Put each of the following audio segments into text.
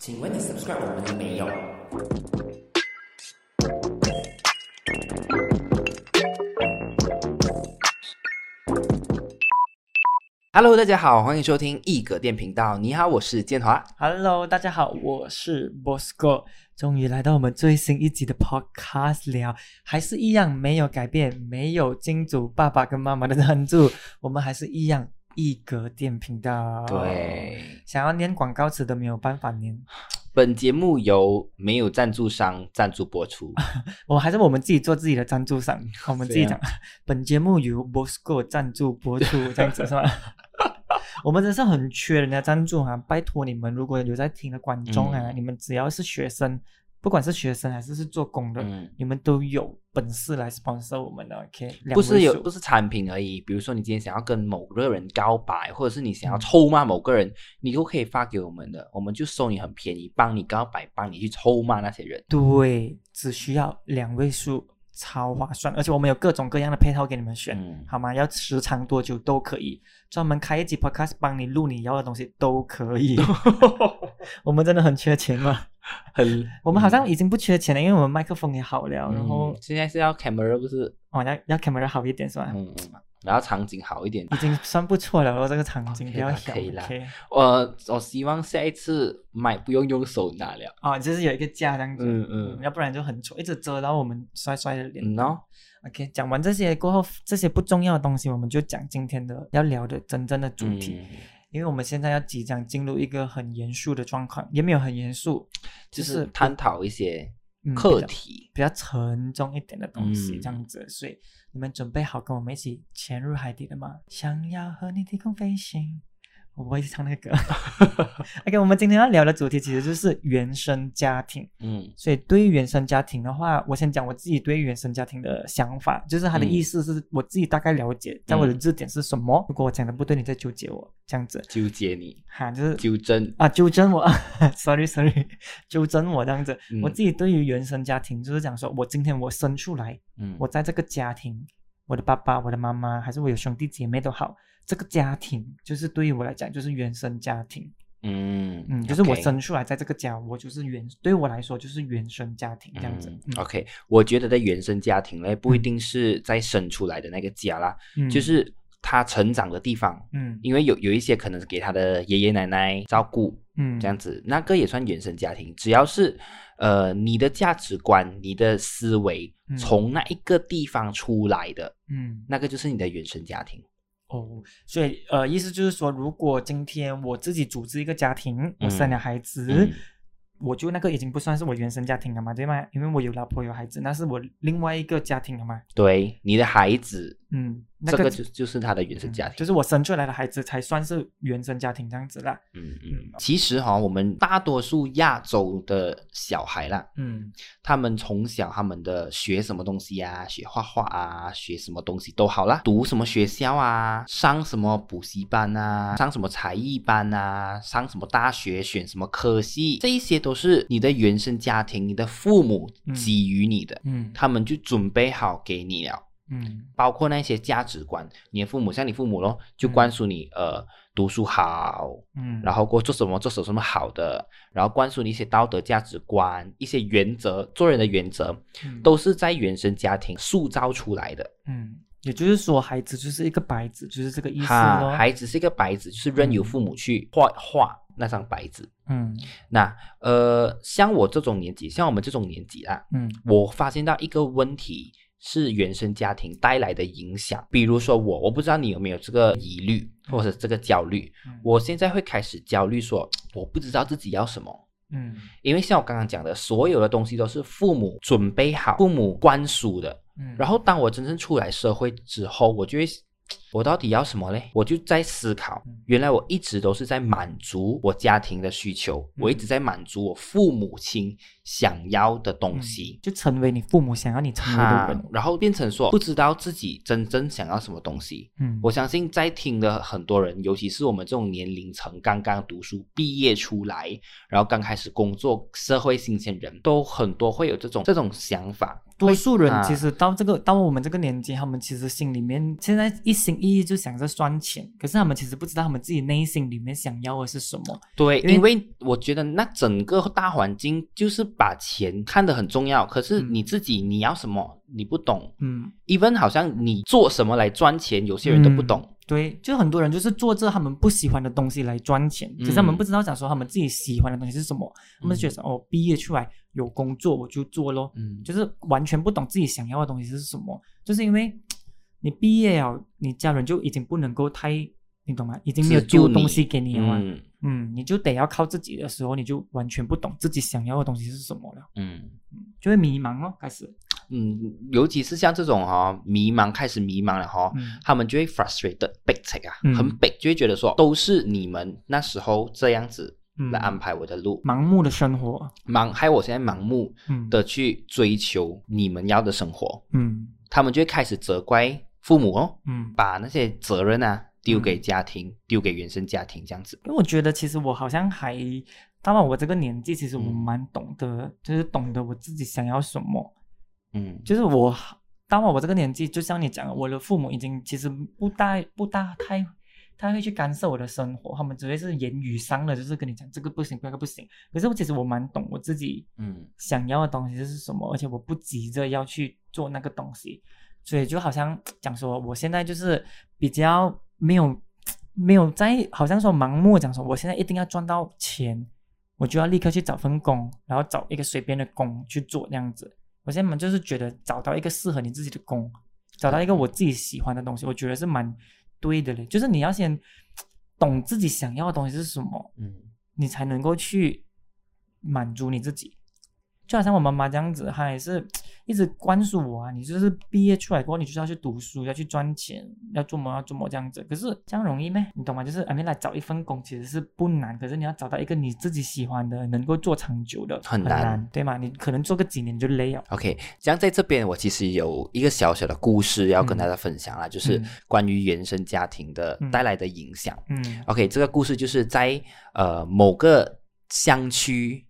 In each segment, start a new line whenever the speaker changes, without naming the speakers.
请问你 subscribe 我们了没有？Hello，大家好，欢迎收听一格电频道。你好，我是建华。
Hello，大家好，我是 Bosco，终于来到我们最新一集的 Podcast 聊，还是一样没有改变，没有金主爸爸跟妈妈的赞助，我们还是一样一格电频道。，
对，
想要念广告词都没有办法念，
本节目由没有赞助商赞助播出。
我还是我们自己做自己的赞助商，我们自己
这
讲，本节目由 Bosco 赞助播出，这样子是吧？我们真是很缺人家赞助哈、拜托你们，如果有在听的观众啊，
嗯
你们只要是学生，不管是学生还是是做工的，
嗯，
你们都有本事来 sponsor 我们的，OK？
不是有不
不
是产品而已，比如说你今天想要跟某个人告白，或者是你想要
嗯
臭骂某个人，你都可以发给我们的，我们就收你很便宜，帮你告白，帮你去臭骂那些人。
对，只需要两位数，超划算，而且我们有各种各样的配套给你们选，
嗯，
好吗？要时长多久都可以，专门开一集 podcast 帮你录你要的东西都可以。我们真的很缺钱嘛？
很，
我们好像已经不缺钱了，因为我们麦克风也好了，
嗯，
然后
现在是要 camera 不是？
哦要要 camera 好一点是吧？
嗯嗯，然后场景好一点。
已经算不错了，我这个场景比较小
啦可以啦。我我希望下一次买不用用手拿了。
哦，就是有一个架这样子，
嗯嗯
要不然就很丑，一直遮到我们帅帅的脸。
嗯哦
，OK，讲完这些过后，这些不重要的东西，我们就讲今天的要聊的真正的主题，
嗯
因为我们现在要即将进入一个很严肃的状况，也没有很严肃，
就
就是是
探讨一些
嗯
课题。
比较沉重一点的东西，
嗯
这样子。所以你们准备好跟我们一起潜入海底了吗？想要和你低空飞行。我不会唱那个歌。OK，我们今天要聊的主题其实就是原生家庭。
嗯
所以对于原生家庭的话，我先讲我自己对于原生家庭的想法，就是他的
嗯
意思是我自己大概了解，在我的字典是什么。如果我讲的不对，你再纠结我，这样子
纠结你，
哈，就是
纠正。
啊，纠正我，sorry sorry，纠正我这样子。
嗯
我自己对于原生家庭就是讲说，我今天我生出来，
嗯，
我在这个家庭，我的爸爸、我的妈妈，还是我有兄弟姐妹都好，这个家庭就是对于我来讲就是原生家庭。
嗯
嗯，就是我生出来在这个家，我就是原，对我来说就是原生家庭这样子。
嗯
嗯
OK，我觉得在原生家庭呢，不一
嗯
定是在生出来的那个家啦，
嗯
就是他成长的地方。
嗯
因为有有一些可能是给他的爷爷奶奶照顾，
嗯
这样子，那个也算原生家庭。只要是呃你的价值观、你的思维
嗯
从那一个地方出来的，
嗯
那个就是你的原生家庭。
哦，所以呃，意思就是说，如果今天我自己组织一个家庭，我生了孩子，
嗯
我就那个已经不算是我原生家庭了嘛，对吗？因为我有老婆有孩子，那是我另外一个家庭了嘛。
对，你的孩子，
嗯，那个
这个就就是他的原生家庭。
嗯就是我生出来的孩子才算是原生家庭这样子啦。
嗯嗯，其实哈、我们大多数亚洲的小孩啦，
嗯
他们从小他们的学什么东西啊，学画画啊，学什么东西都好啦，读什么学校啊，上什么补习班啊，上什么才艺班啊，上什么大学，选什么科系，这一些都是你的原生家庭，你的父母
嗯
给予你的，
嗯
他们就准备好给你了。
嗯
包括那些价值观，你的父母像你父母咯，就灌输你、呃读书好，
嗯，
然后过做什么做什么好的，然后灌输你一些道德价值观、一些原则，做人的原则，
嗯
都是在原生家庭塑造出来的。
嗯，也就是说，孩子就是一个白纸，就是这个意思，咯。
孩子是一个白纸，就是任由父母去画画那张白纸。
嗯
那呃，像我这种年纪，像我们这种年纪啊，
嗯
我发现到一个问题是原生家庭带来的影响。比如说我，我不知道你有没有这个疑虑或者这个焦虑。
嗯
我现在会开始焦虑说，我不知道自己要什么。
嗯
因为像我刚刚讲的，所有的东西都是父母准备好、父母灌输的。
嗯，
然后当我真正出来社会之后，我就会，我到底要什么嘞？我就在思考
嗯，
原来我一直都是在满足我家庭的需求，
嗯
我一直在满足我父母亲想要的东西。
就成为你父母想要你成为的
哈
人。
然后变成说不知道自己真正想要什么东西。
嗯，
我相信在听的很多人，尤其是我们这种年龄层刚刚读书毕业出来，然后刚开始工作，社会新鲜人都很多会有这种这种想法。
多数人
啊
其实到这个到我们这个年纪，他们其实心里面现在一心翼翼就想着赚钱，可是他们其实不知道他们自己内心里面想要的是什么。
对，
因为
我觉得那整个大环境就是把钱看得很重要，可是
嗯。
你自己你要什么你不懂
嗯
，，even 好像你做什么来赚钱，有些人都不懂。
对，就很多人就是做着他们不喜欢的东西来赚钱，
嗯。
可是他们不知道讲说他们自己喜欢的东西是什么，他们觉得哦，毕业出来有工作我就做咯，
嗯，
就是完全不懂自己想要的东西是什么，就是因为你毕业了，你家人就已经不能够太，你懂吗？已经没有丢东西给你了嘛，
嗯。
嗯，你就得要靠自己的时候，你就完全不懂自己想要的东西是什么了，
嗯。
就会迷茫哦，开始，
嗯，尤其是像这种哈、迷茫开始迷茫了哈、
嗯。
他们就会 frustrated 被这啊，
嗯。
很被，就会觉得说都是你们那时候这样子
嗯
来安排我的路，
盲目的生活，
盲害我现在盲目
嗯。
的去追求你们要的生活，
嗯。
他们就会开始责怪父母哦，
嗯。
把那些责任啊丢给家庭，丢给原生家庭这样子。
因为我觉得其实我好像还到了我这个年纪，其实我
嗯
蛮懂得，就是懂得我自己想要什么。
嗯
就是我到了我这个年纪，就像你讲的，我的父母已经其实不大不大太太会去干涉我的生活，他们只会是言语上的，就是跟你讲这个不行，那个不行。可是我其实我蛮懂我自己
嗯
想要的东西是什么，而且我不急着要去做那个东西，所以就好像讲说，我现在就是比较没有没有在，好像说盲目讲说，我现在一定要赚到钱，我就要立刻去找份工，然后找一个随便的工去做那样子。我现在蛮就是觉得找到一个适合你自己的工，找到一个我自己喜欢的东西，我觉得是蛮对的嘞。就是你要先懂自己想要的东西是什么，
嗯
你才能够去满足你自己。就好像我妈妈这样子，她也是 一直灌输我啊，你就是毕业出来过后，你就是要去读书，要去赚钱，要做么要做么这样子。可是这样容易咩？你懂吗？就是 I mean 来找一份工其实是不难，可是你要找到一个你自己喜欢的，能够做长久的，
很难
难，对吗？你可能做个几年就累了。
OK，这样在这边我其实有一个小小的故事要跟大家分享啦，就是
嗯
关于原生家庭的
嗯
带来的影响。
嗯
OK，这个故事就是在呃某个乡区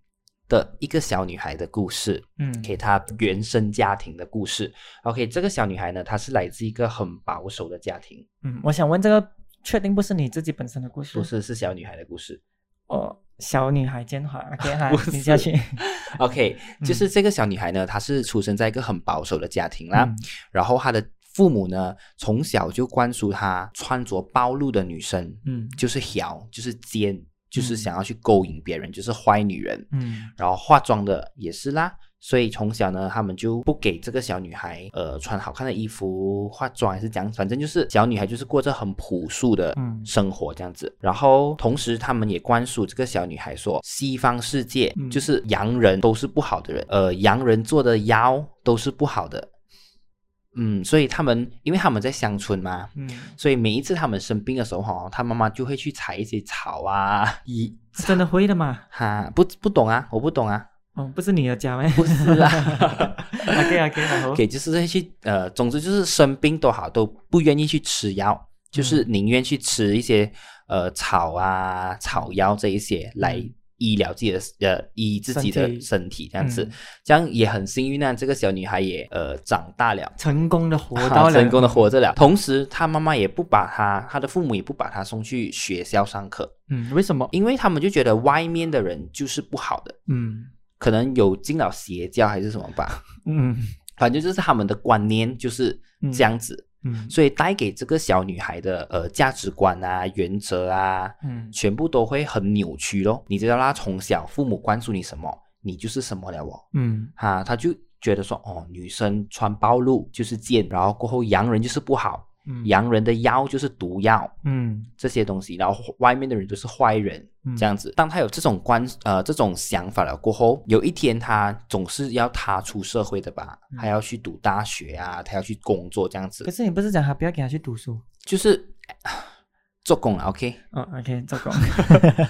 的一个小女孩的故事，
嗯
给她原生家庭的故事。OK，这个小女孩呢，她是来自一个很保守的家庭，
嗯，我想问这个确定不是你自己本身的故事？
不是是小女孩的故事。
哦，小女孩见好，OK 你下去。
OK，
嗯
就是这个小女孩呢，她是出生在一个很保守的家庭啦，
嗯
然后她的父母呢，从小就灌输她穿着暴露的女生
嗯
就是小，就是奸，就是
嗯
想要去勾引别人，就是坏女人。
嗯
然后化妆的也是啦，所以从小呢，他们就不给这个小女孩呃穿好看的衣服、化妆还是讲，反正就是小女孩就是过着很朴素的
嗯
生活这样子。然后同时他们也灌输这个小女孩说，西方世界
嗯
就是洋人都是不好的人，呃，洋人做的妖都是不好的。嗯，所以他们因为他们在乡村嘛，
嗯，
所以每一次他们生病的时候哈，他妈妈就会去采一些草啊，一
真的会的嘛？
哈不不懂啊，我不懂啊，
哦，不是你的家吗？
不是啊。
OK OK，然后
OK，就是会去呃，总之就是生病都好，都不愿意去吃药，就是
嗯
宁愿去吃一些呃草啊、草药这一些来
嗯
医疗自己的呃医自己的
身体，
这样子，
嗯。
这样也很幸运啊。这个小女孩也呃长大了。
成功的活到了，
成功的活着了，同时她妈妈也不把她，她的父母也不把她送去学校上课，
嗯，为什么？
因为他们就觉得外面的人就是不好的，
嗯。
可能有进了邪教还是什么吧，
嗯。
反正就是他们的观念就是这样子，
嗯
所以带给这个小女孩的呃价值观啊、原则啊，
嗯
全部都会很扭曲咯。你知道啦，从小父母灌输你什么，你就是什么了哦。
嗯
哈，他就觉得说，哦，女生穿暴露就是贱，然后过后洋人就是不好，
嗯
洋人的药就是毒药
嗯
这些东西，然后外面的人都是坏人。
嗯
这样子，当他有这种观呃这种想法了过后，有一天他总是要踏出社会的吧，
嗯
他要去读大学啊，他要去工作这样子
可，是你不是讲他不要给他去读书？
就是做工了，OK？
嗯，OK，做工。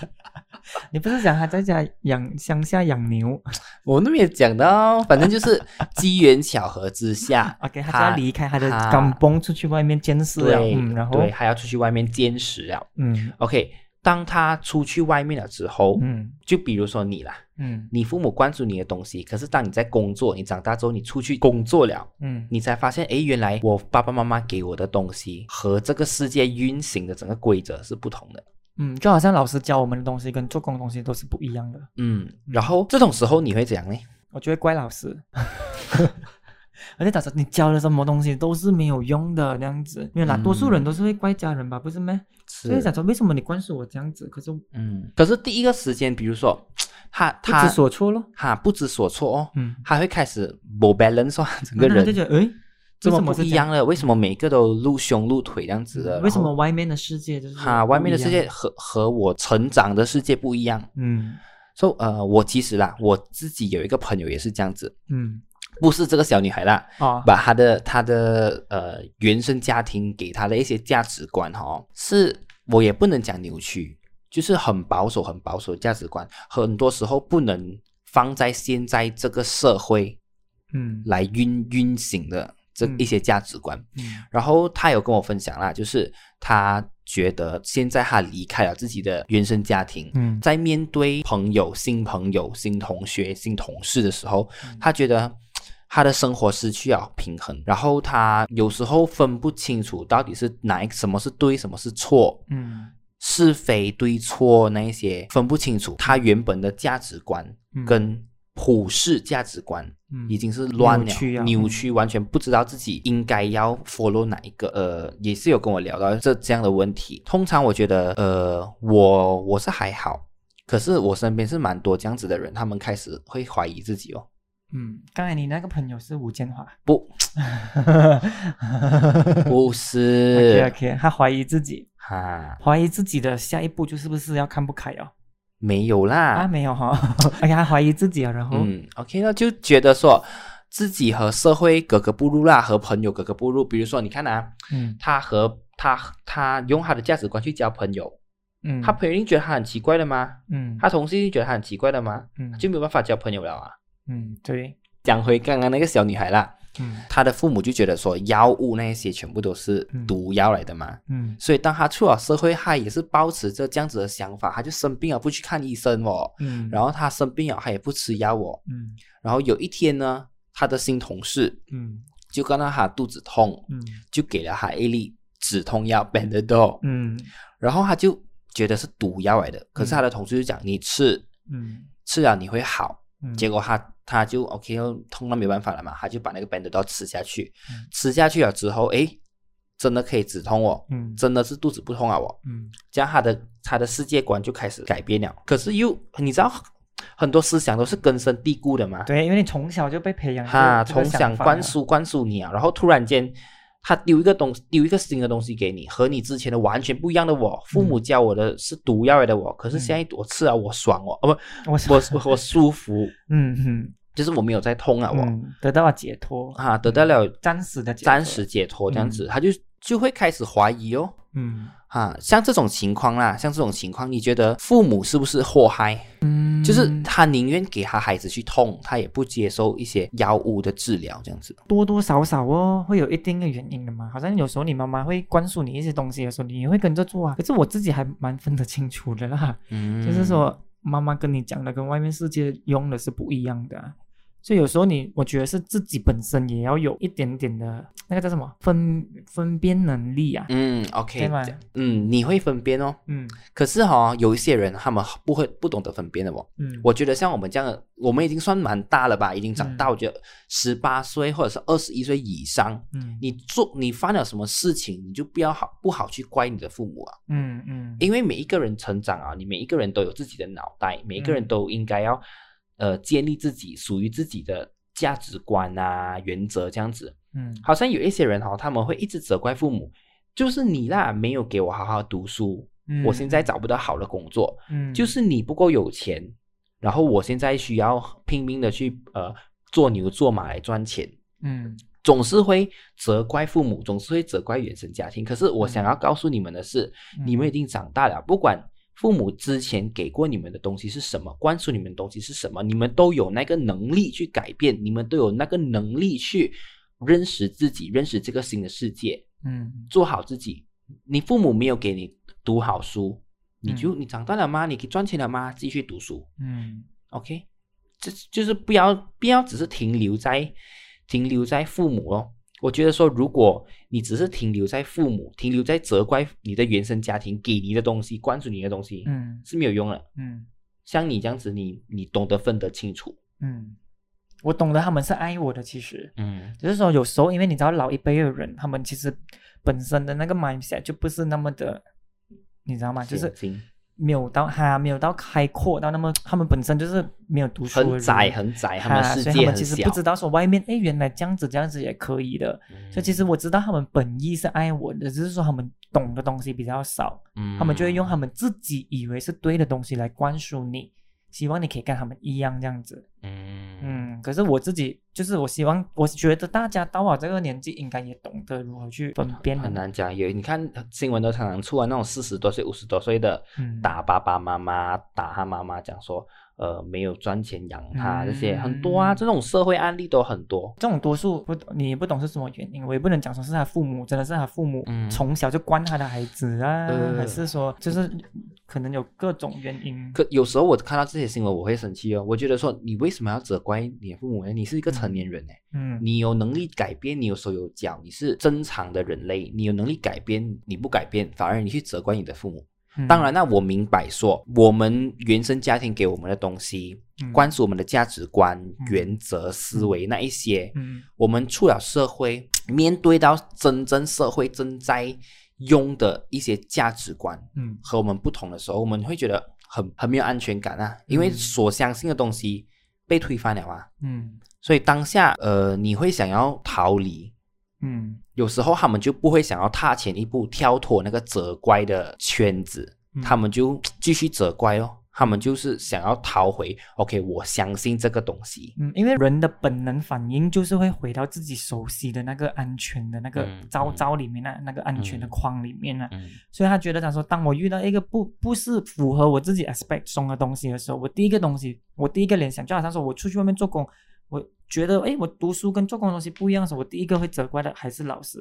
你不是讲他在家养乡下养牛
我那边也讲到，反正就是机缘巧合之下？
OK，他就要离开他的
他
甘崩，出去外面监视了。
对，
嗯，然后
对，还要出去外面监视了。
嗯
OK，当他出去外面了之后，
嗯
就比如说你啦，
嗯
你父母关注你的东西，可是当你在工作，你长大之后，你出去工作了。
嗯
你才发现，诶，原来我爸爸妈妈给我的东西和这个世界运行的整个规则是不同的。
嗯，就好像老师教我们的东西跟做工的东西都是不一样的。
嗯，然后这种时候你会怎样呢？
我就会怪老师，而且他说你教的什么东西都是没有用的那样子，因为大多数人都是会怪家人吧，不是咩？所以
是
想说为什么你灌输我这样子，可是
嗯，可是第一个时间，比如说 他他
知所措咯。
他不知所措哦，
嗯，
他会开始不 balance 哦，整个
人他就觉得诶，
这么不一样了？为什么每个都露胸露腿这样子的？
为什么外面的世界就是
哈，外面的世界和和我成长的世界不一样。
嗯。
所、以呃，我其实啦，我自己有一个朋友也是这样子，
嗯。
不是这个小女孩啦，
啊。
把她的她的呃原生家庭给她的一些价值观哈、哦，是我也不能讲扭曲，就是很保守很保守的价值观，很多时候不能放在现在这个社会
嗯。
来运运行的这
嗯。
一些价值观。
嗯。
然后他有跟我分享啦，就是他觉得现在他离开了自己的原生家庭，
嗯。
在面对朋友、新朋友、新同学、新同事的时候，
嗯。
他觉得他的生活失去了平衡，然后他有时候分不清楚到底是哪一什么是对，什么是错，
嗯。
是非对错那一些分不清楚，他原本的价值观
嗯。
跟普世价值观
嗯
已经是乱了，
扭曲啊
扭曲完全不知道自己应该要 follow 哪一个，呃，也是有跟我聊到这这样的问题。通常我觉得，呃，我我是还好，可是我身边是蛮多这样子的人，他们开始会怀疑自己哦，
嗯，刚才你那个朋友是吴建华？
不，不
OK
是
，OK，他怀疑自己，
哈，
怀疑自己的下一步就是不是要看不开哦？
没有啦。
啊，没有哈、OK，他怀疑自己啊，然后。
嗯，OK，那就觉得说自己和社会格格不入啦，和朋友格格不入。比如说，你看啊，
嗯。
他和他他用他的价值观去交朋友，
嗯，
他朋友一定觉得他很奇怪的吗？
嗯。
他同事一定觉得他很奇怪的吗？
嗯。
就没有办法交朋友了啊。
嗯对。
讲回刚刚那个小女孩啦，
嗯。
她的父母就觉得说药物那些全部都是
嗯。
毒药来的嘛，
嗯。
所以当他出了社会，他也是保持着这样子的想法，他就生病了不去看医生哦，
嗯，
然后他生病了他也不吃药哦，
嗯。
然后有一天呢，他的新同事
嗯。
就看到他肚子痛，
嗯。
就给了他一粒止痛药 Benadryl，
嗯。
然后他就觉得是毒药来的，可是他的同事就讲你吃
嗯
吃了你会好，
嗯，
结果他他就 OK，痛到没办法了嘛，他就把那个 Benadryl 吃下去，
嗯
吃下去了之后，诶，真的可以止痛哦，
嗯
真的是肚子不痛啊哦，
嗯
这样他的他的世界观就开始改变了。可是又你知道，很多思想都是根深蒂固的嘛，
对，因为你从小就被培养
哈，从小灌输灌输你啊，然后突然间。他丢一个东丢一个新的东西给你，和你之前的完全不一样的我。父母教我的是毒药来的我，可是现在我吃了我爽哦，哦不，
我
我我我舒服，
嗯嗯
就是我没有在痛啊我。
嗯得到了解脱，
啊，得到了
暂时的解脱
暂时解脱，这样子，他就就会开始怀疑哦。
嗯
啊，像这种情况啦，像这种情况，你觉得父母是不是祸害？
嗯，
就是他宁愿给他孩子去痛，他也不接受一些药物的治疗，这样子。
多多少少哦，会有一定的原因的嘛。好像有时候你妈妈会灌输你一些东西的时候，你也会跟着做啊。可是我自己还蛮分得清楚的啦，
嗯，
就是说妈妈跟你讲的跟外面世界用的是不一样的啊、所以有时候你，我觉得是自己本身也要有一点点的那个叫什么分分辨能力啊。
嗯，OK，
对吗
嗯，你会分辨哦。
嗯
可是哈、有一些人他们不会不懂得分辨的哦。
嗯，
我觉得像我们这样的，我们已经算蛮大了吧，已经长大，
嗯
我觉得十八岁或者是二十一岁以上，
嗯
你做你犯了什么事情，你就不要好不好去怪你的父母啊，
嗯嗯
因为每一个人成长啊，你每一个人都有自己的脑袋，每一个人
嗯
都应该要呃建立自己属于自己的价值观啊原则这样子。
嗯
好像有一些人哈、他们会一直责怪父母，就是你啦，没有给我好好读书，
嗯，
我现在找不到好的工作，
嗯
就是你不够有钱，然后我现在需要拼命的去呃做牛做马来赚钱。
嗯
总是会责怪父母，总是会责怪原生家庭。可是我想要告诉你们的是，
嗯
你们已经长大了，不管父母之前给过你们的东西是什么，灌输你们的东西是什么，你们都有那个能力去改变，你们都有那个能力去认识自己，认识这个新的世界，
嗯
做好自己。你父母没有给你读好书，你就你长大了吗？你可以赚钱了吗？继续读书
嗯
，OK，这就是不要不要只是停留在停留在父母哦。我觉得说，如果你只是停留在父母，停留在责怪你的原生家庭给你的东西、灌输你的东西，
嗯。
是没有用的。
嗯。
像你这样子，你你懂得分得清楚，
嗯，我懂得他们是爱我的，其实
嗯。
只是说有时候，因为你知道老一辈的人，他们其实本身的那个 mindset 就不是那么的，你知道吗？就是没有到哈，没有到开阔到那么，他们本身就是没有读书的人。
很窄很窄，他们
所以他们其实不知道说外面哎，原来这样子这样子也可以的。所以其实我知道他们本意是爱我的，只是说他们懂的东西比较少，
嗯
他们就会用他们自己以为是对的东西来灌输你，希望你可以跟他们一样这样子。
嗯
嗯，可是我自己就是我希望，我觉得大家到我这个年纪，应该也懂得如何去分辨
很难讲。有你看新闻都常常出啊，那种四十多岁、五十多岁的
嗯
打爸爸妈妈、打他妈妈，讲说呃没有赚钱养他，这些很多啊，
嗯
这种社会案例都很多。
这种多数不，你也不懂是什么原因，我也不能讲说是他父母，真的是他父母
嗯
从小就惯他的孩子啊，
呃
还是说就是可能有各种原因。
可有时候我看到这些新闻，我会生气哦。我觉得说，你为什么要责怪你的父母呢？你是一个成年人呢，
嗯
你有能力改变，你有手有脚，你是正常的人类，你有能力改变，你不改变，反而你去责怪你的父母。
嗯。
当然，那我明白说，我们原生家庭给我们的东西，
嗯。
灌输我们的价值观、原则、思维那一些，
嗯。
我们出了社会，面对到真正社会正在用的一些价值观
嗯。
和我们不同的时候，我们会觉得很很没有安全感啊，因为
嗯
所相信的东西被推翻了啊，
嗯。
所以当下呃，你会想要逃离。
嗯。
有时候他们就不会想要踏前一步，跳脱那个责怪的圈子，
嗯。
他们就继续责怪哦。他们就是想要逃回，OK，我相信这个东西，
嗯，因为人的本能反应就是会回到自己熟悉的那个安全的那个
嗯
罩
嗯。
罩里面那、那个安全的
嗯。
框里面呢、
嗯。
所以他觉得他说，当我遇到一个不不是符合我自己 aspect 中的东西的时候，我第一个东西，我第一个联想就好像说我出去外面做工，我觉得哎，我读书跟做工的东西不一样的时候，我第一个会责怪的还是老师，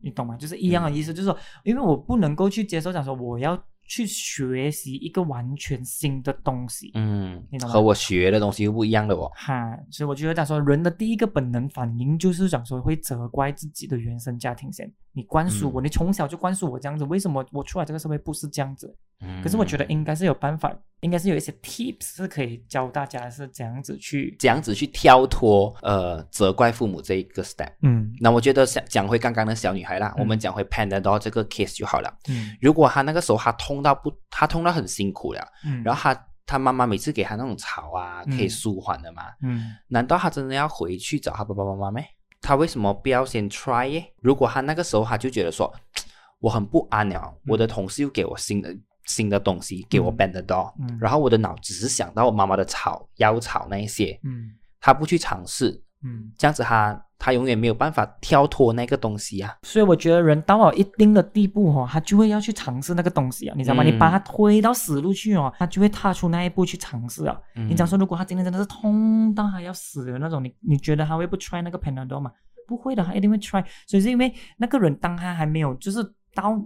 你懂吗？就是一样的意思，就是说，因为我不能够去接受讲说我要去学习一个完全新的东西，
嗯
你懂吗
和我学的东西又不一样的哦。
哈，所以我觉得讲说人的第一个本能反应就是讲说会责怪自己的原生家庭先，你灌输我，你从小就灌输我这样子，为什么我出来这个社会不是这样子？
嗯
可是我觉得应该是有办法，应该是有一些 tips 是可以教大家是怎样子去，
这样子去跳脱呃责怪父母这一个 step。
嗯
那我觉得讲讲回刚刚的小女孩啦，
嗯
我们讲回 Panadol 这个 case 就好了。
嗯
如果她那个时候她痛到不，她痛到很辛苦了，
嗯，
然后她她妈妈每次给她那种草啊，可以
嗯
舒缓的嘛，
嗯
难道她真的要回去找她爸爸妈妈咩？她为什么不要先 try 耶？如果他那个时候他就觉得说，我很不安了，我的同事又给我新的新的东西，给我
嗯。
Panadol，、
嗯。
然后我的脑只是想到我妈妈的草药草那一些，
嗯。
他不去尝试，
嗯，
这样子他他永远没有办法跳脱那个东西啊。
所以我觉得人到了一定的地步哦，他就会要去尝试那个东西啊，你知道吗？
嗯
你把他推到死路去哦，他就会踏出那一步去尝试啊。
嗯
你讲说，如果他今天真的是痛到他要死的那种，你你觉得他会不 try 那个 Panadol 吗？不会的，他一定会 try。所以是因为那个人当他还没有就是到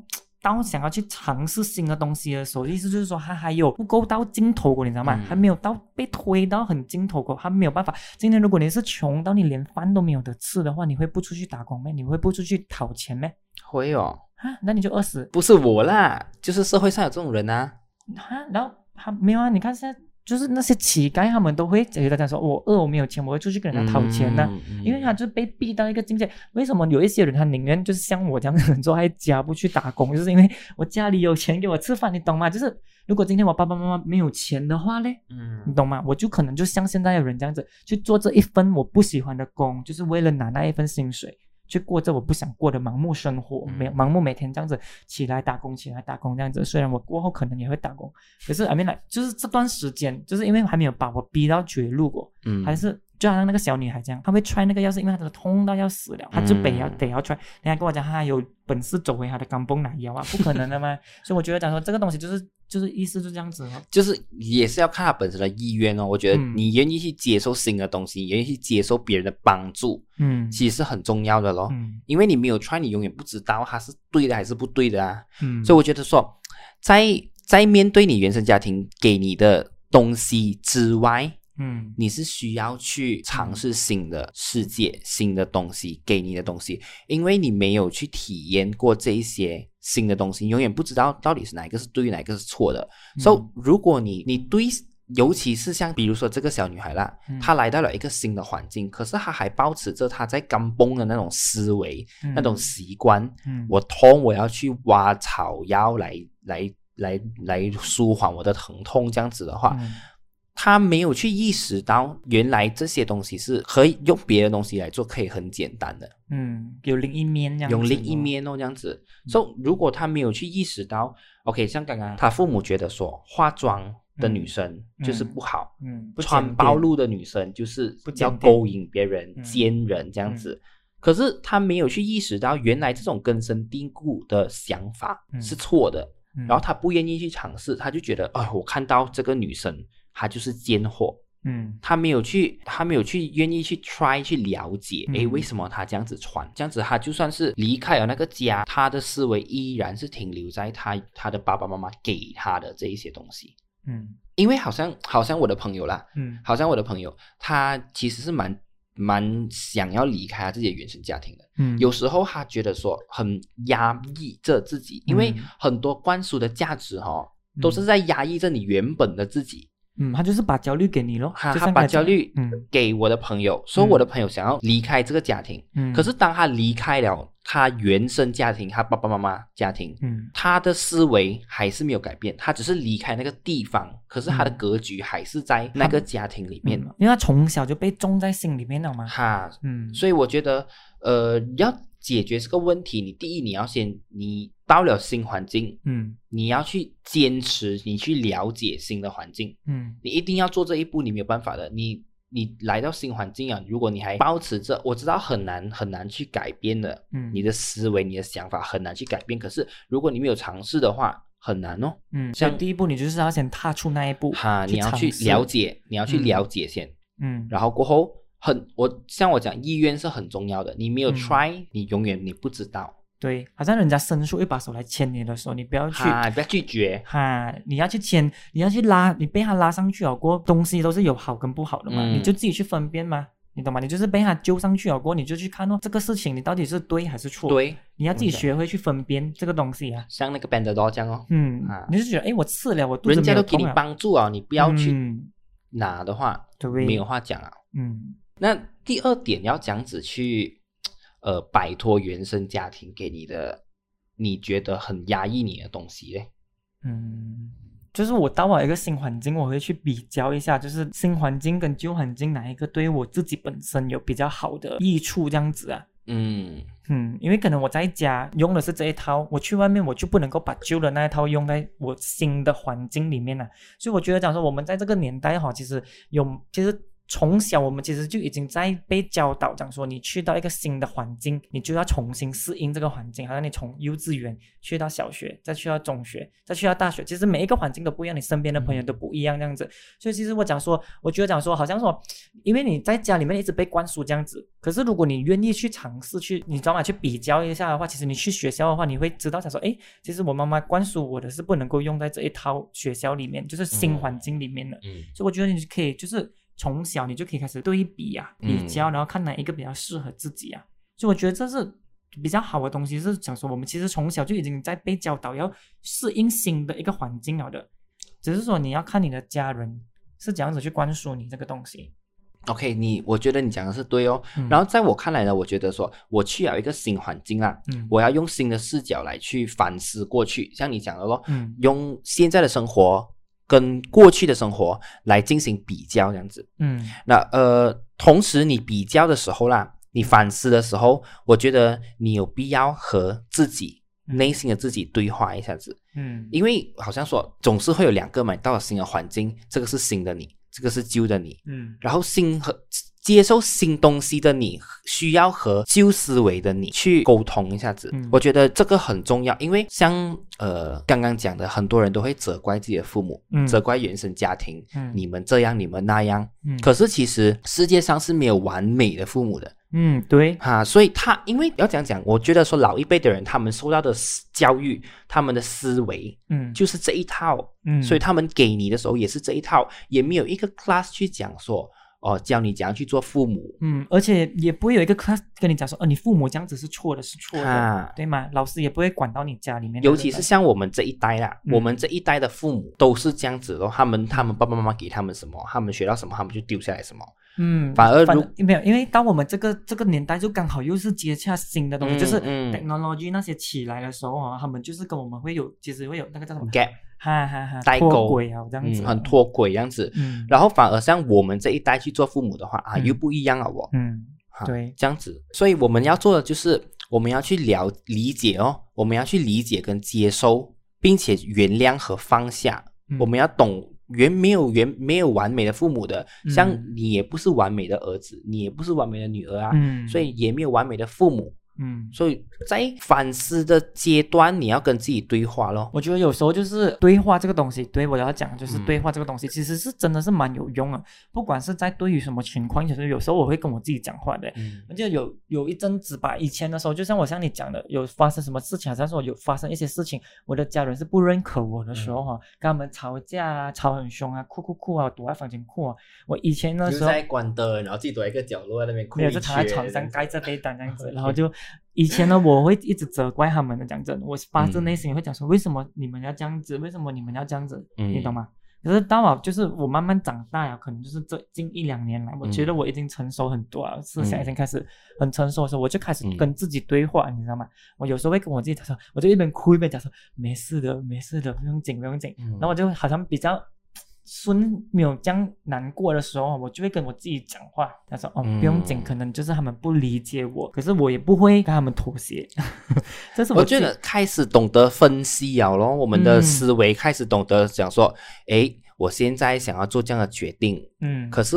到想要去尝试新的东西的时候，意思就是说他还有不够到尽头过，你知道吗？
嗯
还没有到被推到很尽头过，他没有办法。今天如果你是穷到你连饭都没有得吃的话，你会不出去打工咩？你会不出去讨钱咩？
会哦，
啊，那你就饿死
不是我啦，就是社会上有这种人啊。
啊！然后他没有啊，你看现在就是那些乞丐，他们都会觉得讲说，我饿，我没有钱，我会出去跟人家讨钱呢、
嗯嗯
因为他就被逼到一个境界。为什么有一些人他宁愿就是像我这样子坐在家不去打工，就是因为我家里有钱给我吃饭，你懂吗？就是如果今天我爸爸妈妈没有钱的话嘞，你
嗯
懂吗？我就可能就像现在的人这样子去做这一份我不喜欢的工，就是为了拿那一份薪水。去过着我不想过的盲目生活，没有
嗯
盲目每天这样子起来打工，起来打工这样子。虽然我过后可能也会打工，可是 I mean like 就是这段时间，就是因为还没有把我逼到绝路过，
嗯
还是就好像那个小女孩这样，她会 try 那个钥匙因为她真的痛到要死了，她就得要、
嗯
得要 try。人家跟我讲，她有本事走回她的钢蹦奶腰啊，不可能的嘛。所以我觉得讲说这个东西就是就是意思就这样子哦。
就是也是要看他本身的意愿哦。我觉得
嗯
你愿意去接受新的东西，你愿意去接受别人的帮助，
嗯
其实是很重要的咯。
嗯
因为你没有 try，你永远不知道它是对的还是不对的啊。
嗯，
所以我觉得说，在在面对你原生家庭给你的东西之外，
嗯
你是需要去尝试新的世界、新的东西给你的东西，因为你没有去体验过这一些新的东西，你永远不知道到底是哪一个是对，哪一个是错的。所、以，如果你你对，尤其是像比如说这个小女孩啦，
嗯
她来到了一个新的环境，可是她还保持着她在刚崩的那种思维、那种习惯。
嗯
我痛，我要去挖草药来来来来舒缓我的疼痛，这样子的话。
嗯
他没有去意识到，原来这些东西是可以用别的东西来做，可以很简单的，
嗯，有另一面这样子，
用另一，面哦，这样子。所、以，如果他没有去意识到，OK，像刚刚他父母觉得说，化妆的女生就是不好，
嗯，不
穿暴露的女生就是要勾引别人、
嗯
奸人这样子。可是他没有去意识到，原来这种根深蒂固的想法
嗯。
是错的。
嗯。
然后他不愿意去尝试，他就觉得，哎，我看到这个女生，她就是奸货，
嗯
他没有去，他没有去愿意去 try 去了解，
嗯
诶，为什么他这样子穿？这样子他就算是离开了那个家，他的思维依然是停留在他他的爸爸妈妈给他的这一些东西。
嗯
因为好像好像我的朋友啦，
嗯
好像我的朋友，他其实是蛮蛮想要离开他自己的原生家庭的。
嗯，
有时候他觉得说很压抑着自己，因为
嗯
很多灌输的价值哦，都是在压抑着你原本的自己。
嗯，他就是把焦虑给你咯，
他他把焦虑
嗯。
给我的朋友，说我的朋友想要离开这个家庭，
嗯，
可是当他离开了他原生家庭，他爸爸妈妈家庭，
嗯。
他的思维还是没有改变，他只是离开那个地方，可是他的
嗯
格局还是在那个家庭里面。
嗯，因为他从小就被种在心里面了嘛，
哈，
嗯，
所以我觉得，呃，要解决这个问题，你第一你要先，你到了新环境，
嗯。
你要去坚持，你去了解新的环境，
嗯。
你一定要做这一步，你没有办法的。你你来到新环境啊，如果你还保持着，我知道很难很难去改变的，
嗯，
你的思维、你的想法很难去改变。可是如果你没有尝试的话，很难哦。
嗯，所以
像
第一步你就是要先踏出那一步，
哈，你要去了，解，你要去
嗯
了解先，
嗯，
然后过后很，我像我讲，意愿是很重要的。你没有
嗯
try，、你永远你不知道。
对，好像人家伸出一把手来牵你的时候，你不要去。
哈，不要拒绝。
哈，你要去牵，你要去拉，你被他拉上去了过后，东西都是有好跟不好的嘛，
嗯
你就自己去分辨嘛，你懂吗？你就是被他揪上去了过后，你就去看哦，这个事情你到底是对还是错？，
对，
你要自己学会去分辨这个东西啊。
像那个 b a n d a d o 这样哦，
嗯，
啊
你就觉得哎，我吃了，我肚子
人家都给你帮助啊，你不要去
嗯
拿的话，
对，
没有话讲啊。
嗯
那第二点要这样子去，呃，摆脱原生家庭给你的，你觉得很压抑你的东西嘞？
嗯，就是我到了一个新环境，我会去比较一下，就是新环境跟旧环境哪一个对我自己本身有比较好的益处，这样子啊。
嗯
嗯，因为可能我在家用的是这一套，我去外面我就不能够把旧的那一套用在我新的环境里面了、所以我觉得讲说，我们在这个年代哈，其实有其实。从小我们其实就已经在被教导，讲说你去到一个新的环境，你就要重新适应这个环境。好像你从幼稚园去到小学，再去到中学，再去到大学，其实每一个环境都不一样，你身边的朋友都不一样，这样子。所以其实我讲说，我觉得讲说，好像说，因为你在家里面一直被灌输这样子，可是如果你愿意去尝试去，你知道吗？去比较一下的话，其实你去学校的话，你会知道想说，诶，其实我妈妈灌输我的是不能够用在这一套学校里面，就是新环境里面的。
嗯
所以我觉得你可以就是从小你就可以开始对比啊，
嗯
比较，然后看哪一个比较适合自己啊。所以我觉得这是比较好的东西，是想说我们其实从小就已经在被教导要适应新的一个环境了的，只是说你要看你的家人是怎样子去灌输你这个东西。
，OK，你我觉得你讲的是对哦。
嗯
然后在我看来呢，我觉得说我去了一个新环境啊，
嗯
我要用新的视角来去反思过去，像你讲的咯，
嗯
用现在的生活跟过去的生活来进行比较，这样子。
嗯。
那呃，同时你比较的时候啦，你反思的时候，我觉得你有必要和自己
嗯。
内心的自己对话一下子，
嗯。
因为好像说总是会有两个嘛，到了新的环境，这个是新的你，这个是旧的你，
嗯。
然后新和接受新东西的你，需要和旧思维的你去沟通一下子。
嗯。
我觉得这个很重要，因为像呃刚刚讲的，很多人都会责怪自己的父母，
嗯。
责怪原生家庭，
嗯。
你们这样，你们那样。
嗯。
可是其实世界上是没有完美的父母的。
嗯，对，
哈、所以他因为要讲讲，我觉得说老一辈的人，他们受到的教育，他们的思维
嗯，
就是这一套，
嗯，
所以他们给你的时候也是这一套，也没有一个 class 去讲说，哦，教你怎样去做父母
嗯，而且也不会有一个 class 跟你讲说，哦，你父母这样子是错的，是错的，
啊。
对吗？老师也不会管到你家里面，
尤其是像我们这一代啦，
嗯
我们这一代的父母都是这样子的，他们他们爸爸妈妈给他们什么，他们学到什么，他们就丢下来什么。
嗯，
反而如
没有，因为当我们这个这个年代就刚好又是接洽新的东西，
嗯
就是
嗯
technology 那些起来的时候啊，他们就是跟我们会有，其实会有那个叫什么
，gap，
哈哈哈，
代沟
脱轨啊，这样子，
嗯，很，脱轨这样子。
嗯，
然后反而像我们这一代去做父母的话啊，
嗯
又不一样了哦。
嗯，
哈
对
这样子，所以我们要做的就是我们要去了理解哦，我们要去理解跟接收，并且原谅和放下。
嗯
我们要懂原没有原没有完美的父母的，
嗯
像你也不是完美的儿子，你也不是完美的女儿啊，
嗯，
所以也没有完美的父母。
嗯。
所以在反思的阶段，你要跟自己对话咯。
我觉得有时候就是对话这个东西，对我要讲就是
嗯
对话这个东西，其实是真的是蛮有用的。不管是在对于什么情况，其实有时候我会跟我自己讲话的。
嗯
我记得有有一阵子吧，以前的时候，就像我像你讲的，有发生什么事情，好像说有发生一些事情，我的家人是不认可我的时候哈、跟他们吵架啊，吵很凶啊，哭哭哭啊，躲在房间哭啊。我以前的时候
关灯，然后自己躲在一个角落在那边哭
没有就躺在床上盖着被单这样子，然后就以前呢，我会一直责怪他们的，讲真，我发自内心会讲说，为什么你们要这样子？为什么你们要这样子？
嗯
你懂吗？可是到我就是我慢慢长大呀，可能就是这近一两年来，我觉得
嗯
我已经成熟很多了，思想已经开始很成熟的时候，我就开始
嗯
跟自己对话，你知道吗？我有时候会跟我自己讲说，我就一边哭一边讲说，没事的，没事的，不用紧，不用紧。
嗯
然后我就好像比较顺没有这样难过的时候，我就会跟我自己讲话，他说哦不用紧，
嗯
可能就是他们不理解我，可是我也不会跟他们妥协，这是
我觉得开始懂得分析了咯，我们的
嗯。
思维开始懂得讲说，诶，我现在想要做这样的决定，
嗯，
可是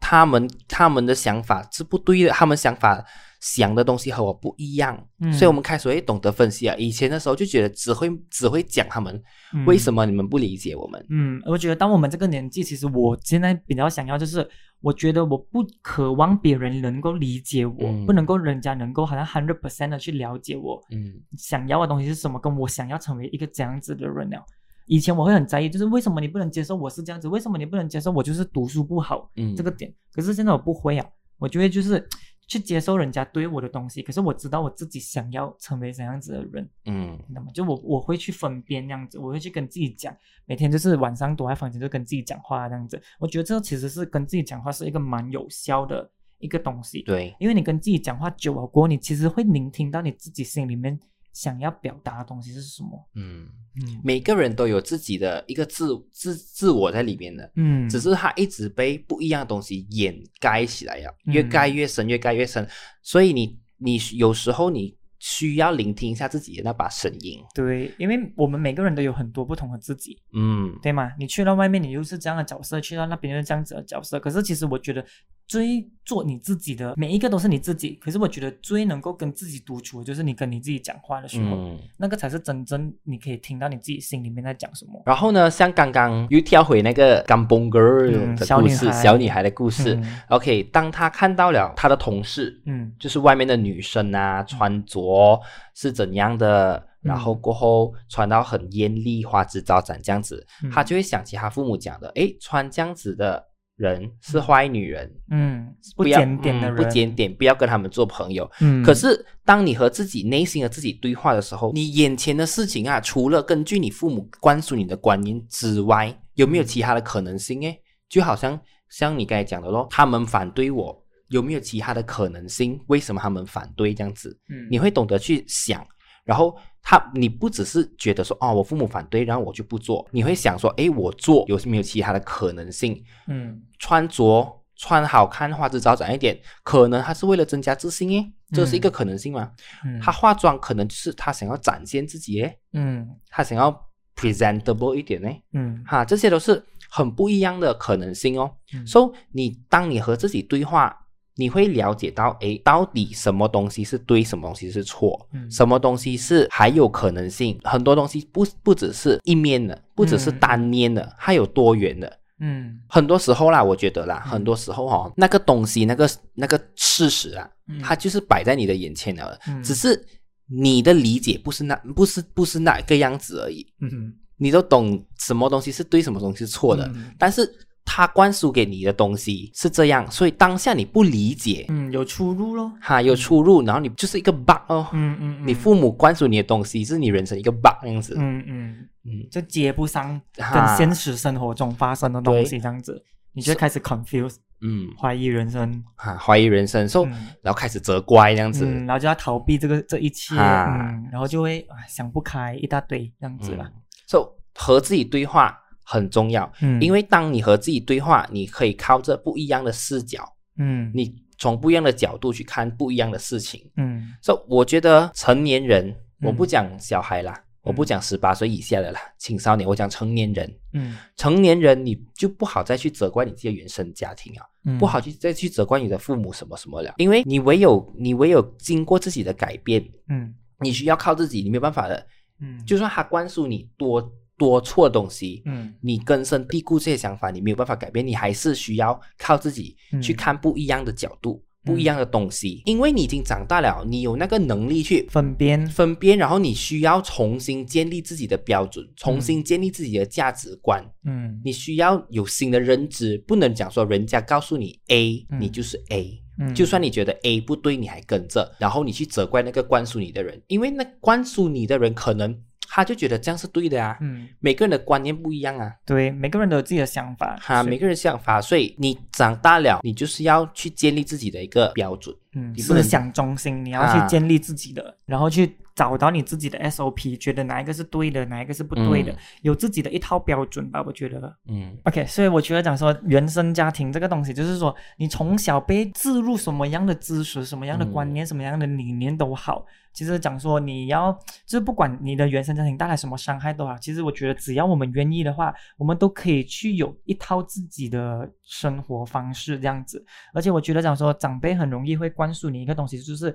他们他们的想法是不对的，他们想法想的东西和我不一样，
嗯
所以我们开始会懂得分析啊。以前的时候就觉得只会只会讲他们、为什
么？
么你们不理解我们，
嗯，我觉得当我们这个年纪，其实我现在比较想要就是，我觉得我不渴望别人能够理解我，
嗯
不能够人家能够好像 hundred percent 的去了解我，
嗯
想要的东西是什么，跟我想要成为一个这样子的人了。以前我会很在意，就是为什么你不能接受我是这样子，为什么你不能接受我就是读书不好
嗯，
这个点。可是现在我不会啊，我就会就是去接受人家对我的东西，可是我知道我自己想要成为怎样子的人，
嗯
你懂吗？就我我会去分辨这样子，我会去跟自己讲，每天就是晚上躲在房间就跟自己讲话这样子。我觉得这个其实是跟自己讲话是一个蛮有效的一个东西。
对，
因为你跟自己讲话久了过后，你其实会聆听到你自己心里面想要表达的东西是什么。
嗯，
嗯
每个人都有自己的一个自自自我在里面的。
嗯，
只是他一直被不一样的东西掩盖起来呀，
嗯
越盖越深，越盖越深。所以你你有时候你需要聆听一下自己的那把声音。
对，因为我们每个人都有很多不同的自己，
嗯
对吗？你去到外面，你又是这样的角色；去到那边又是这样子的角色。可是其实我觉得，最做你自己的每一个都是你自己。可是我觉得最能够跟自己独处，就是你跟你自己讲话的时候，
嗯。
那个才是真正你可以听到你自己心里面在讲什么。
然后呢，像刚刚又跳回那个干崩 girl
嗯
的故事，
小女孩
小女孩的故事。
嗯
OK，当她看到了她的同事，
嗯
就是外面的女生啊，穿着是怎样的，
嗯
然后过后穿到很艳丽、花枝招展这样子，
嗯
她就会想起她父母讲的，诶，穿这样子的人是坏女人，
嗯，不检点的人，
嗯不检点，不要跟他们做朋友。
嗯，
可是，当你和自己内心的自己对话的时候，你眼前的事情啊，除了根据你父母灌输你的观念之外，有没有其他的可能性？诶，就好像像你刚才讲的咯，他们反对我，有没有其他的可能性？为什么他们反对这样子？
嗯
你会懂得去想，然后他你不只是觉得说哦，我父母反对，然后我就不做，你会想说，哎，我做有没有其他的可能性？
嗯。
穿着穿好看、花枝招展一点，可能他是为了增加自信耶，这是一个可能性嘛？
嗯，
他化妆可能就是他想要展现自己耶，
嗯。
他想要 presentable 一点呢，
嗯。
哈，这些都是很不一样的可能性哦。
嗯。
所以你当你和自己对话，你会了解到，诶，到底什么东西是对，什么东西是错，
嗯。
什么东西是还有可能性，很多东西不不只是一面的，不只是
嗯。
单面的，还有多元的。
嗯。
很多时候啦，我觉得啦，
嗯。
很多时候哦，那个东西，那个那个事实啊，
嗯。
它就是摆在你的眼前了，
嗯。
只是你的理解不是那不是不是那个样子而已。
嗯
你都懂什么东西是对，什么东西是错的，
嗯。
但是他灌输给你的东西是这样，所以当下你不理解，
嗯，有出入咯。
哈，有出入，然后你就是一个 bug 哦。
嗯嗯，嗯。
你父母灌输你的东西是你人生一个 bug 这样子，
嗯嗯，
嗯，
就接不上跟
哈
现实生活中发生的东西这样子，你就开始 confuse，
嗯，
怀疑人生，
哈，怀疑人生，所以、
嗯
然后开始责怪这样子，
嗯，然后就要逃避这个这一切，
哈。
嗯，然后就会啊想不开一大堆这样子了，
所以和自己对话很重要，
嗯，
因
为
为当你和自己对话，你可以靠着不一样的视角，
嗯。
你从不一样的角度去看不一样的事情。
嗯。
所以我觉得成年人，
嗯。
我不讲小孩啦，我不讲十八岁以下的啦，青少年，我讲成年人。
嗯。
成年人你就不好再去责怪你自己的原生家庭啊，
嗯，
不好去再去责怪你的父母什么什么了，因为你唯有你唯有经过自己的改变，
嗯。
你需要靠自己，你没有办法的。
嗯，
就算他灌输你多多错东西，
嗯。
你根深蒂固这些想法，你没有办法改变，你还是需要靠自己
嗯。
去看不一样的角度、不一样的东西，因为你已经长大了，你有那个能力去
分辨，
分辨，然后你需要重新建立自己的标准，重新建立自己的价值观，
嗯。
你需要有新的认知，不能讲说人家告诉你 A，、
嗯。
你就是 A。
嗯，
就算你觉得 A 不对，你还跟着，然后你去责怪那个灌输你的人，因为那灌输你的人可能他就觉得这样是对的啊。
嗯，
每个人的观念不一样啊，
对，每个人都有自己的想法，
哈，每个人想法，所以你长大了，你就是要去建立自己的一个标准。
嗯，思想中心，你要
啊。
去建立自己的，然后去找到你自己的 SOP，觉得哪一个是对的，哪一个是不对的，
嗯。
有自己的一套标准吧，我觉得。
嗯。
OK，所以我觉得讲说原生家庭这个东西，就是说你从小被植入什么样的知识、什么样的观念、什么样的理念都好，其实讲说你要就是不管你的原生家庭带来什么伤害都好，其实我觉得只要我们愿意的话，我们都可以去有一套自己的生活方式这样子。而且我觉得讲说长辈很容易会灌输你一个东西，就是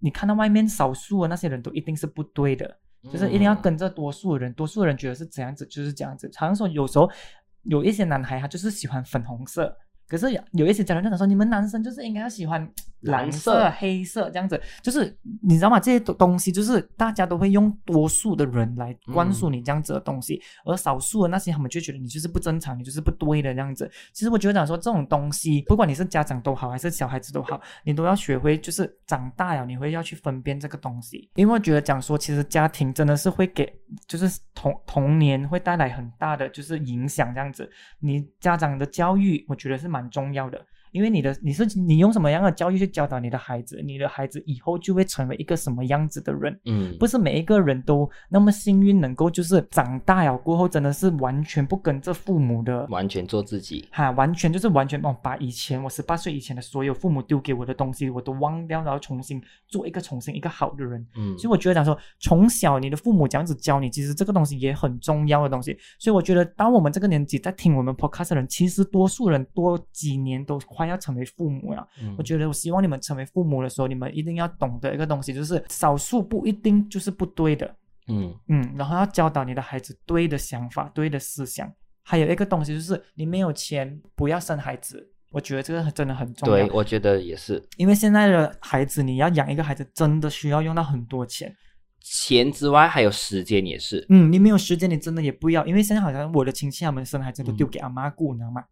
你看到外面少数的那些人都一定是不对的。就是一定要跟着多数的人，多数的人觉得是怎样子，就是这样子。好像说有时候有一些男孩他就是喜欢粉红色，可是有一些家长就想说，你们男生就是应该要喜欢蓝色、黑色这样子，就是你知道吗？这些东东西就是大家都会用多数的人来灌输你这样子的东西，而少数的那些他们就觉得你就是不正常，你就是不对的这样子。其实我觉得讲说这种东西，不管你是家长都好，还是小孩子都好，你都要学会，就是长大了你会要去分辨这个东西，因为我觉得讲说，其实家庭真的是会给，就是童童年会带来很大的就是影响这样子。你家长的教育，我觉得是蛮重要的。因为你的你是你用什么样的教育去教导你的孩子，你的孩子以后就会成为一个什么样子的人。
嗯，
不是每一个人都那么幸运，能够就是长大了过后，真的是完全不跟着父母的
完全做自己。
哈，完全就是完全哦，把以前我十八岁以前的所有父母丢给我的东西，我都忘掉，然后重新做一个重新一个好的人。
嗯
所以我觉得讲说，从小你的父母这样子教你，其实这个东西也很重要的东西。所以我觉得，当我们这个年纪在听我们 podcast 的人，其实多数人多几年都快要成为父母呀。
嗯
我觉得，我希望你们成为父母的时候，你们一定要懂得一个东西，就是少数不一定就是不对的。
嗯
嗯，然后要教导你的孩子对的想法、对的思想。还有一个东西就是，你没有钱不要生孩子。我觉得这个真的很重要
对，，我觉得也是。
因为现在的孩子，你要养一个孩子，真的需要用到很多钱。
钱之外还有时间也是。
嗯，你没有时间，你真的也不要，因为现在好像我的亲戚他们生孩子都
嗯
丢给阿妈顾，你知道吗？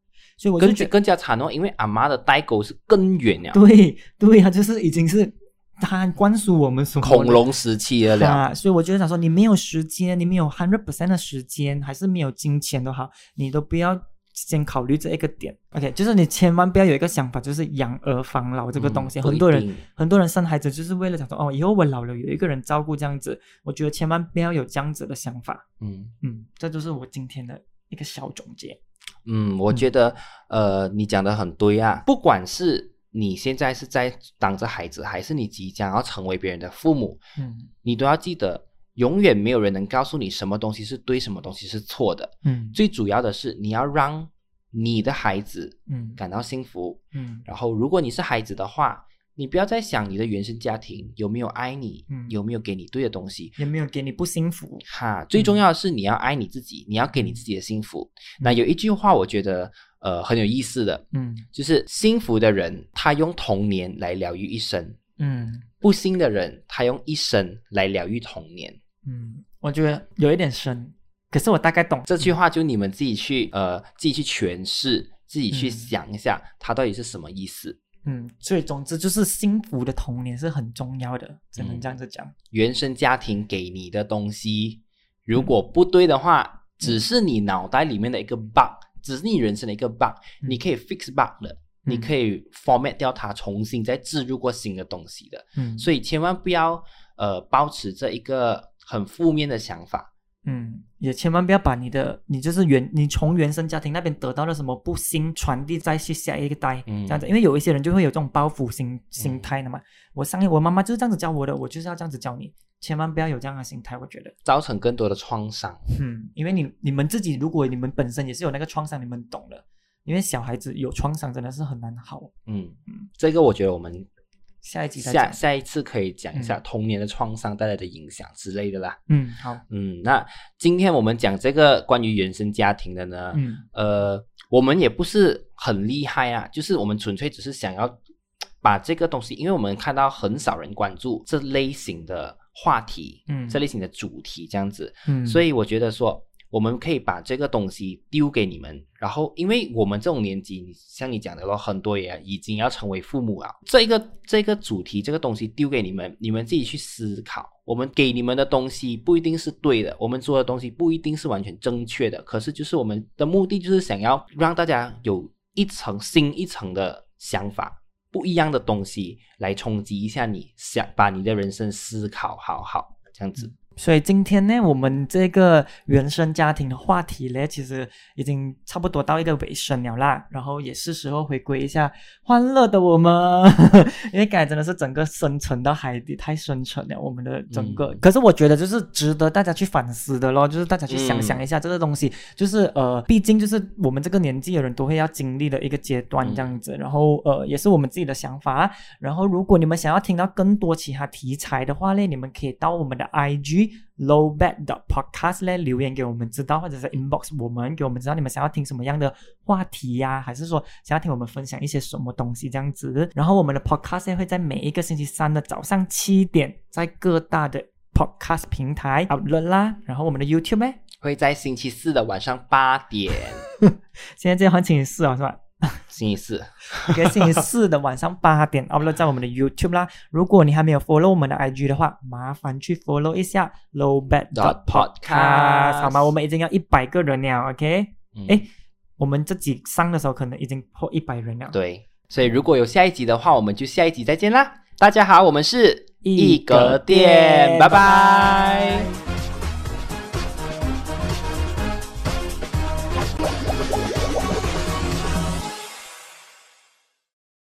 所以我就觉得，
更更加惨哦，因为阿妈的代沟是更远了，
对 对，他就是已经是他灌输我们什么
恐龙时期的了。
啊，所以我就想说，你没有时间，你没有 hundred percent 的时间，还是没有金钱都好，你都不要先考虑这一个点。OK，就是你千万不要有一个想法，就是养儿防老这个东西。
嗯
很多人很多人生孩子就是为了想说，哦，以后我老了有一个人照顾这样子。我觉得千万不要有这样子的想法。
嗯
嗯，这就是我今天的一个小总结。
嗯，我觉得呃，你讲的很对啊。不管是你现在是在当着孩子，还是你即将要成为别人的父母，
嗯
你都要记得，永远没有人能告诉你什么东西是对，什么东西是错的。
嗯
最主要的是，你要让你的孩子
嗯
感到幸福。
嗯
然后，如果你是孩子的话，你不要再想你的原生家庭有没有爱你，
嗯
有没有给你对的东西。
有没有给你不幸福？
哈，最重要的是你要爱你自己，你要给你自己的幸福。那有一句话，我觉得呃很有意思的，
嗯
就是幸福的人他用童年来疗愈一生，
嗯
不幸的人他用一生来疗愈童年。
嗯，我觉得有一点深，可是我大概懂
这句话就你们自己去呃自己去诠释，自己去
嗯
想一下，它到底是什么意思。
嗯，所以总之就是幸福的童年是很重要的，只能这样子讲。
原生家庭给你的东西，如果不对的话，只是你脑袋里面的一个 bug，只是你人生的一个 bug，、
嗯
你可以 fix bug 的，
嗯
你可以 format 掉它，重新再置入过新的东西的。
嗯，
所以千万不要呃保持着一个很负面的想法。
嗯，也千万不要把你的你就是原你从原生家庭那边得到了什么不幸传递再去下一个代，
嗯
这样子，因为有一些人就会有这种包袱心心态的嘛。我上我妈妈就是这样子教我的，我就是要这样子教你，千万不要有这样的心态，我觉得。
造成更多的创伤。
嗯，因为你你们自己，如果你们本身也是有那个创伤，你们懂的。因为小孩子有创伤真的是很难好。
嗯
嗯，
这个我觉得我们
下一集再讲。
下下一次可以讲一下
嗯
童年的创伤带来的影响之类的啦。
嗯，好。
嗯，那今天我们讲这个关于原生家庭的呢，
嗯
呃，我们也不是很厉害啊，就是我们纯粹只是想要把这个东西，因为我们看到很少人关注这类型的话题，
嗯
这类型的主题这样子，
嗯，
所以我觉得说，我们可以把这个东西丢给你们，然后因为我们这种年纪，像你讲的咯，很多也已经要成为父母了，这个这个主题这个东西丢给你们，你们自己去思考。我们给你们的东西不一定是对的，我们做的东西不一定是完全正确的，可是就是我们的目的就是想要让大家有一层新一层的想法。不一样的东西来冲击一下你，想把你的人生思考好好，这样子。
所以今天呢，我们这个原生家庭的话题呢，其实已经差不多到一个尾声了啦。然后也是时候回归一下欢乐的我们，因为刚才真的是整个深沉到海底，太深沉了。我们的整个，
嗯
可是我觉得就是值得大家去反思的咯，就是大家去想
嗯
想一下这个东西，就是呃，毕竟就是我们这个年纪的人都会要经历的一个阶段这样子。然后呃，也是我们自己的想法。然后如果你们想要听到更多其他题材的话呢，你们可以到我们的 IG。Low bat dot podcast 嘞留言给我们知道，或者是 inbox 我们给我们知道你们想要听什么样的话题呀、还是说想要听我们分享一些什么东西这样子。然后我们的 podcast 会在每一个星期三的早上七点在各大的 podcast 平台 upload 啦。然后我们的 YouTube 呢，
会在星期四的晚上八点，
现在这换星期四了是吧？
星期四，
一个星期四的晚上八点 upload 在我们的 YouTube 啦。如果你还没有 follow 我们的 IG 的话，麻烦去 follow 一下 low bat dot
podcast，podcast
好吗？我们已经要一百个人了，OK？
嗯
诶我们这集上的时候可能已经破一百人了。
对，所以如果有下一集的话，我们就下一集再见啦。大家好，我们是
一格
格
店
店，拜
拜拜
拜